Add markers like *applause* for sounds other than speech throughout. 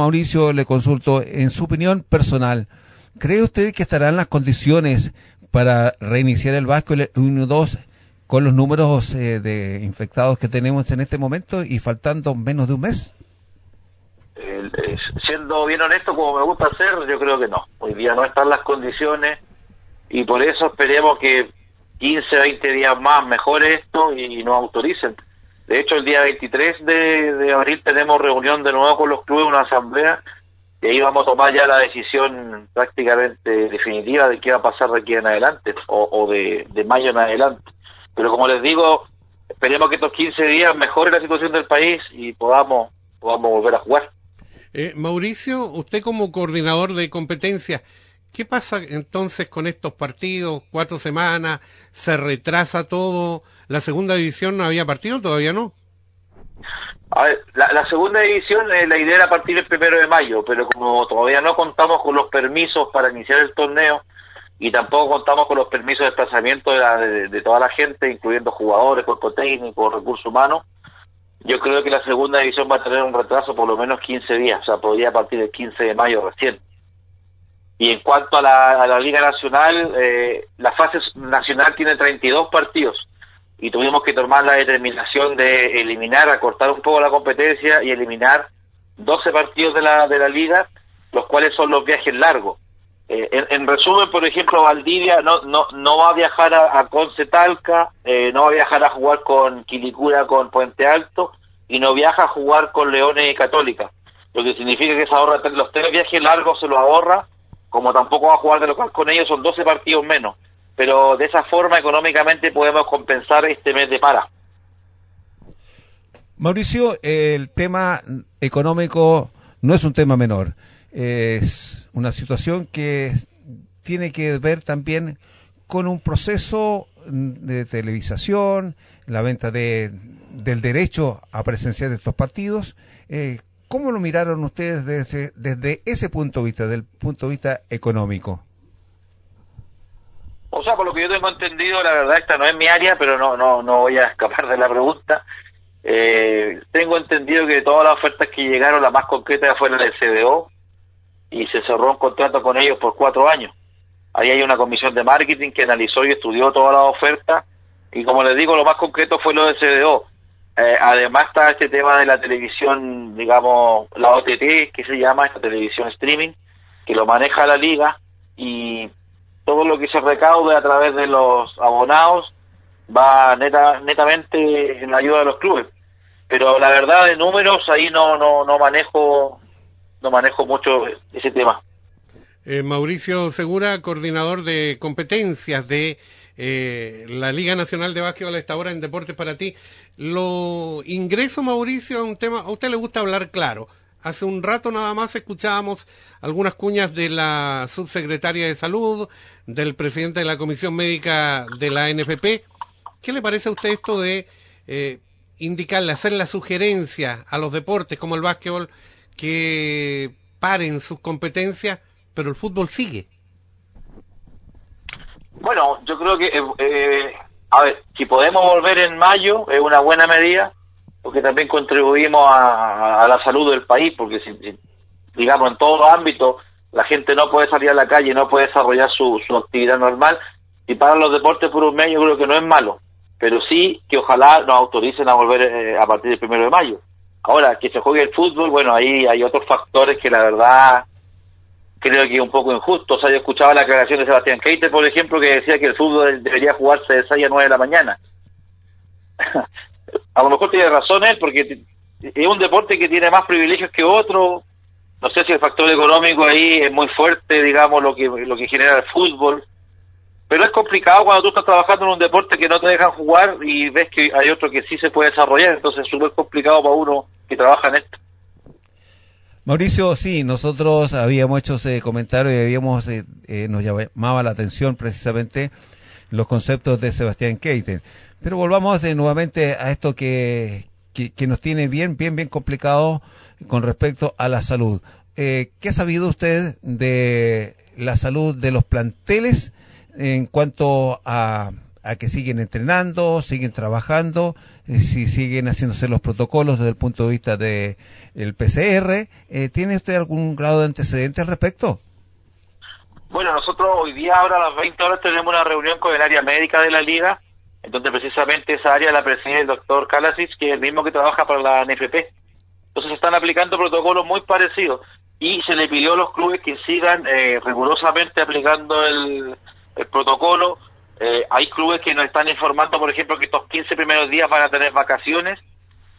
Mauricio, le consulto, en su opinión personal, ¿cree usted que estarán las condiciones para reiniciar el Vasco 1-2 con los números eh, de infectados que tenemos en este momento y faltando menos de un mes? siendo bien honesto, como me gusta hacer, yo creo que no. Hoy día no están las condiciones y por eso esperemos que 15, 20 días más mejore esto y nos autoricen. De hecho, el día 23 de, abril tenemos reunión de nuevo con los clubes, una asamblea, y ahí vamos a tomar ya la decisión prácticamente definitiva de qué va a pasar de aquí en adelante, o, de, mayo en adelante. Pero como les digo, esperemos que estos 15 días mejore la situación del país y podamos, podamos volver a jugar. Eh, Mauricio, usted como coordinador de competencia, ¿qué pasa entonces con estos partidos? Cuatro semanas, se retrasa todo. La segunda división no había partido, todavía no. A ver, la, segunda división, eh, la idea era partir el primero de mayo, pero como todavía no contamos con los permisos para iniciar el torneo y tampoco contamos con los permisos de desplazamiento de, de toda la gente, incluyendo jugadores, cuerpo técnico, recursos humanos, yo creo que la segunda división va a tener un retraso por lo menos 15 días, o sea, podría partir del 15 de mayo recién. Y en cuanto a la, Liga Nacional, eh, la fase nacional tiene 32 partidos y tuvimos que tomar la determinación de eliminar, acortar un poco la competencia y eliminar 12 partidos de la, de la liga, los cuales son los viajes largos. Eh, en, resumen, por ejemplo, Valdivia no, no, no va a viajar a, Conce Talca, eh, no va a viajar a jugar con Quilicura, con Puente Alto, y no viaja a jugar con Leones y Católica. Lo que significa que se ahorra los tres viajes largos se los ahorra, como tampoco va a jugar de local con ellos, son 12 partidos menos. Pero de esa forma, económicamente, podemos compensar este mes de para. Mauricio, el tema económico no es un tema menor. Es una situación que tiene que ver también con un proceso de televisación, la venta de, del derecho a presenciar estos partidos. Eh, ¿Cómo lo miraron ustedes desde, desde ese punto de vista, del punto de vista económico? O sea, por lo que yo tengo entendido, la verdad esta no es mi área, pero no no no voy a escapar de la pregunta. Eh, tengo entendido que todas las ofertas que llegaron, la más concreta fue la del CDO, y se cerró un contrato con ellos por cuatro años. Ahí hay una comisión de marketing que analizó y estudió todas las ofertas y como les digo, lo más concreto fue lo de CDO. Eh, además está este tema de la televisión, digamos, la OTT, que se llama esta televisión streaming, que lo maneja la liga y todo lo que se recaude a través de los abonados va neta, netamente en la ayuda de los clubes. Pero la verdad de números ahí no, no, no manejo no manejo mucho ese tema. Eh, Mauricio Segura, coordinador de competencias de eh, la Liga Nacional de Básquetbol esta hora en Deportes para ti. Lo ingreso, Mauricio, a un tema, a usted le gusta hablar claro. Hace un rato nada más escuchábamos algunas cuñas de la subsecretaria de Salud, del presidente de la Comisión Médica de la NFP. ¿Qué le parece a usted esto de eh, indicarle, hacer la sugerencia a los deportes como el básquetbol que paren sus competencias, pero el fútbol sigue. Bueno, yo creo que, eh, eh, a ver, si podemos volver en mayo es una buena medida, porque también contribuimos a, la salud del país, porque si, digamos en todos los ámbitos la gente no puede salir a la calle, no puede desarrollar su, actividad normal, y para los deportes por un mes yo creo que no es malo, pero sí que ojalá nos autoricen a volver eh, a partir del primero de mayo. Ahora, que se juegue el fútbol, bueno, ahí hay otros factores que la verdad creo que es un poco injusto. O sea, yo escuchaba la aclaración de Sebastián Keiter, por ejemplo, que decía que el fútbol debería jugarse de 6 a 9 de la mañana. *laughs* a lo mejor tiene razón él, porque es un deporte que tiene más privilegios que otro. No sé si el factor económico ahí es muy fuerte, digamos, lo que, lo que genera el fútbol. Pero es complicado cuando tú estás trabajando en un deporte que no te dejan jugar y ves que hay otro que sí se puede desarrollar, entonces es súper complicado para uno que trabaja en esto. Mauricio, sí, nosotros habíamos hecho ese comentario y habíamos, eh, eh, nos llamaba la atención precisamente los conceptos de Sebastián Keiten. Pero volvamos eh, nuevamente a esto que, que, nos tiene bien, bien, bien complicado con respecto a la salud. ¿Qué ha sabido usted de la salud de los planteles en cuanto a, a que siguen entrenando, siguen trabajando. Eh, si siguen haciéndose los protocolos desde el punto de vista del el PCR. Eh, ¿Tiene usted algún grado de antecedente al respecto? Bueno, nosotros hoy día, ahora a las 20 horas, tenemos una reunión con el área médica de la liga, en donde precisamente esa área la preside el doctor Kalasic, que es el mismo que trabaja para la NFP. Entonces están aplicando protocolos muy parecidos y se le pidió a los clubes que sigan eh, rigurosamente aplicando el, protocolo. Eh, hay clubes que nos están informando, por ejemplo, que estos 15 primeros días van a tener vacaciones.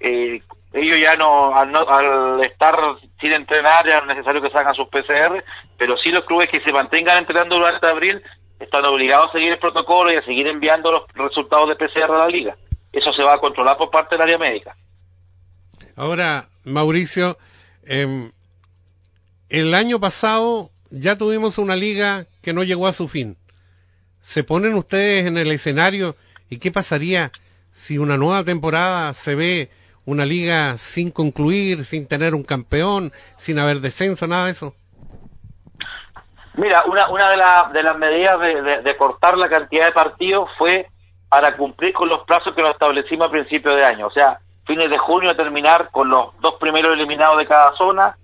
Eh, ellos ya no al, estar sin entrenar, ya no es necesario que salgan sus PCR, pero sí los clubes que se mantengan entrenando durante abril están obligados a seguir el protocolo y a seguir enviando los resultados de PCR a la liga. Eso se va a controlar por parte del área médica. Ahora, Mauricio, eh, el año pasado ya tuvimos una liga que no llegó a su fin. ¿Se ponen ustedes en el escenario y qué pasaría si una nueva temporada se ve una liga sin concluir, sin tener un campeón, sin haber descenso, nada de eso? Mira, una, una de, de las medidas de, cortar la cantidad de partidos fue para cumplir con los plazos que nos establecimos a principio de año. O sea, fines de junio terminar con los dos primeros eliminados de cada zona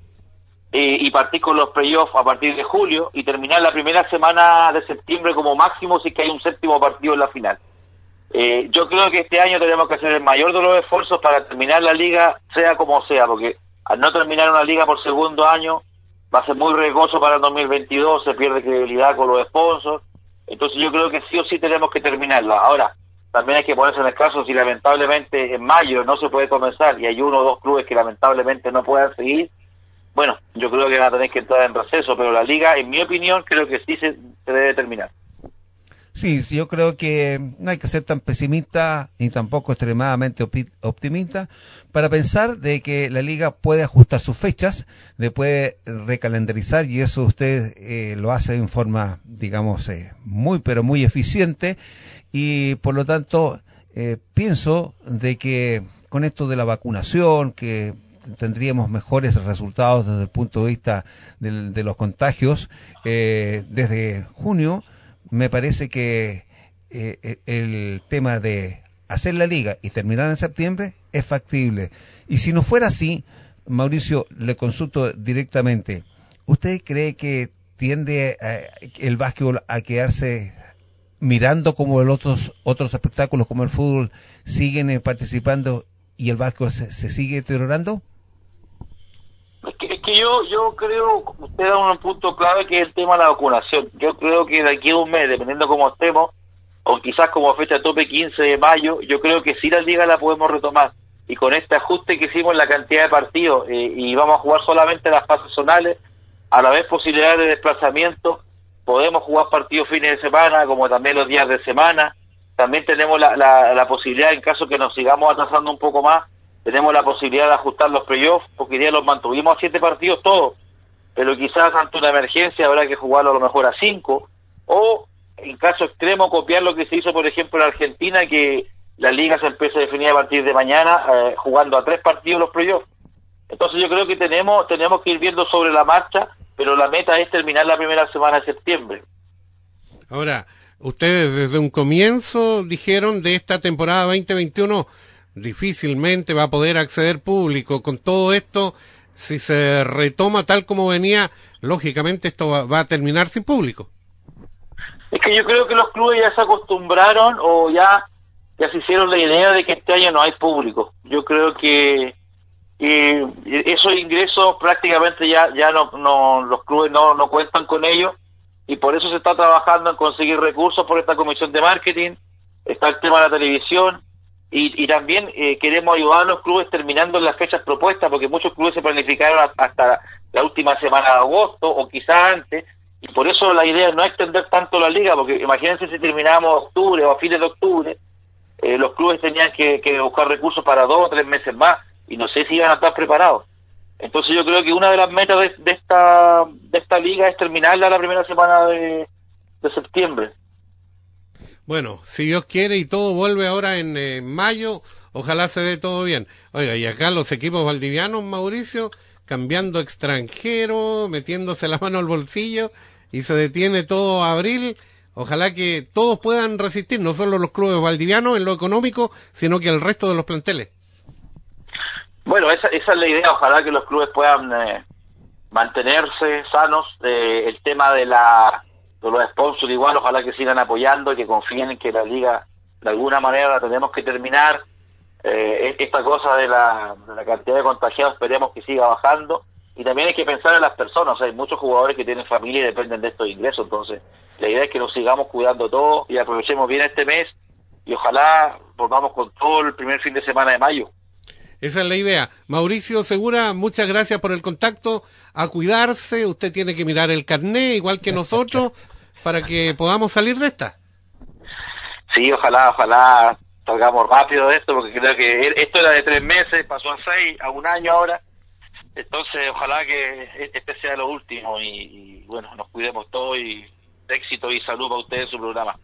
eh, y partir con los playoffs a partir de julio y terminar la primera semana de septiembre como máximo si que hay un séptimo partido en la final. Eh, yo creo que este año tenemos que hacer el mayor de los esfuerzos para terminar la liga, sea como sea, porque al no terminar una liga por segundo año va a ser muy riesgoso para el 2022, se pierde credibilidad con los sponsors, entonces yo creo que sí o sí tenemos que terminarla. Ahora, también hay que ponerse en el caso si lamentablemente en mayo no se puede comenzar y hay uno o dos clubes que lamentablemente no puedan seguir, bueno, yo creo que van a tener que entrar en receso, pero la liga, en mi opinión, creo que sí se, debe terminar. Sí, sí, yo creo que no hay que ser tan pesimista ni tampoco extremadamente optimista para pensar de que la liga puede ajustar sus fechas, de puede recalendarizar y eso usted eh, lo hace en forma, digamos, eh, muy pero muy eficiente y por lo tanto eh, pienso de que con esto de la vacunación que tendríamos mejores resultados desde el punto de vista de los contagios eh, desde junio. Me parece que eh, eh, el tema de hacer la liga y terminar en septiembre es factible. Y si no fuera así, Mauricio, le consulto directamente. ¿Usted cree que tiende el básquetbol a quedarse mirando como los otros otros espectáculos como el fútbol siguen participando y el básquetbol se sigue deteriorando? Que, yo yo creo, usted da un punto clave que es el tema de la vacunación. Yo creo que de aquí a un mes, dependiendo cómo estemos, o quizás como fecha tope 15 de mayo, yo creo que si la liga la podemos retomar. Y con este ajuste que hicimos en la cantidad de partidos eh, y vamos a jugar solamente las fases zonales, a la vez posibilidades de desplazamiento, podemos jugar partidos fines de semana, como también los días de semana. También tenemos la, la, la posibilidad, en caso que nos sigamos atrasando un poco más, tenemos la posibilidad de ajustar los playoffs, porque ya los mantuvimos a siete partidos todos, pero quizás ante una emergencia habrá que jugarlo a lo mejor a cinco, o en caso extremo copiar lo que se hizo, por ejemplo, en Argentina, que la liga se empieza a definir a partir de mañana eh, jugando a tres partidos los playoffs. Entonces yo creo que tenemos, tenemos que ir viendo sobre la marcha, pero la meta es terminar la primera semana de septiembre. Ahora, ustedes desde un comienzo dijeron de esta temporada 2021 difícilmente va a poder acceder público. Con todo esto, si se retoma tal como venía, lógicamente esto va, a terminar sin público. Es que yo creo que los clubes ya se acostumbraron o ya, ya se hicieron la idea de que este año no hay público. Yo creo que, esos ingresos prácticamente ya, ya no, no, los clubes no, no cuentan con ellos y por eso se está trabajando en conseguir recursos por esta comisión de marketing, está el tema de la televisión, y, también eh, queremos ayudar a los clubes terminando las fechas propuestas, porque muchos clubes se planificaron hasta la última semana de agosto o quizá antes, y por eso la idea no es extender tanto la liga, porque imagínense si terminábamos octubre o a fines de octubre, eh, los clubes tenían que, buscar recursos para dos o tres meses más, y no sé si iban a estar preparados. Entonces yo creo que una de las metas de, esta de esta liga es terminarla la primera semana de septiembre. Bueno, si Dios quiere y todo vuelve ahora en eh, mayo, ojalá se dé todo bien. Oiga, y acá los equipos valdivianos, Mauricio, cambiando extranjero, metiéndose la mano al bolsillo y se detiene todo abril. Ojalá que todos puedan resistir, no solo los clubes valdivianos en lo económico, sino que el resto de los planteles. Bueno, esa, esa es la idea, ojalá que los clubes puedan eh, mantenerse sanos. Eh, el tema de la los sponsors igual, ojalá que sigan apoyando y que confíen en que la liga de alguna manera la tenemos que terminar. Eh, esta cosa de la, de la cantidad de contagiados esperemos que siga bajando y también hay que pensar en las personas, hay muchos jugadores que tienen familia y dependen de estos ingresos, entonces la idea es que nos sigamos cuidando todos y aprovechemos bien este mes y ojalá volvamos con todo el primer fin de semana de mayo. Esa es la idea. Mauricio Segura, muchas gracias por el contacto. A cuidarse, usted tiene que mirar el carné igual que *laughs* nosotros para que podamos salir de esta. Sí, ojalá, ojalá salgamos rápido de esto, porque creo que esto era de tres meses, pasó a seis, a un año ahora. Entonces, ojalá que este sea lo último y, y bueno, nos cuidemos todos y éxito y salud para ustedes en su programa.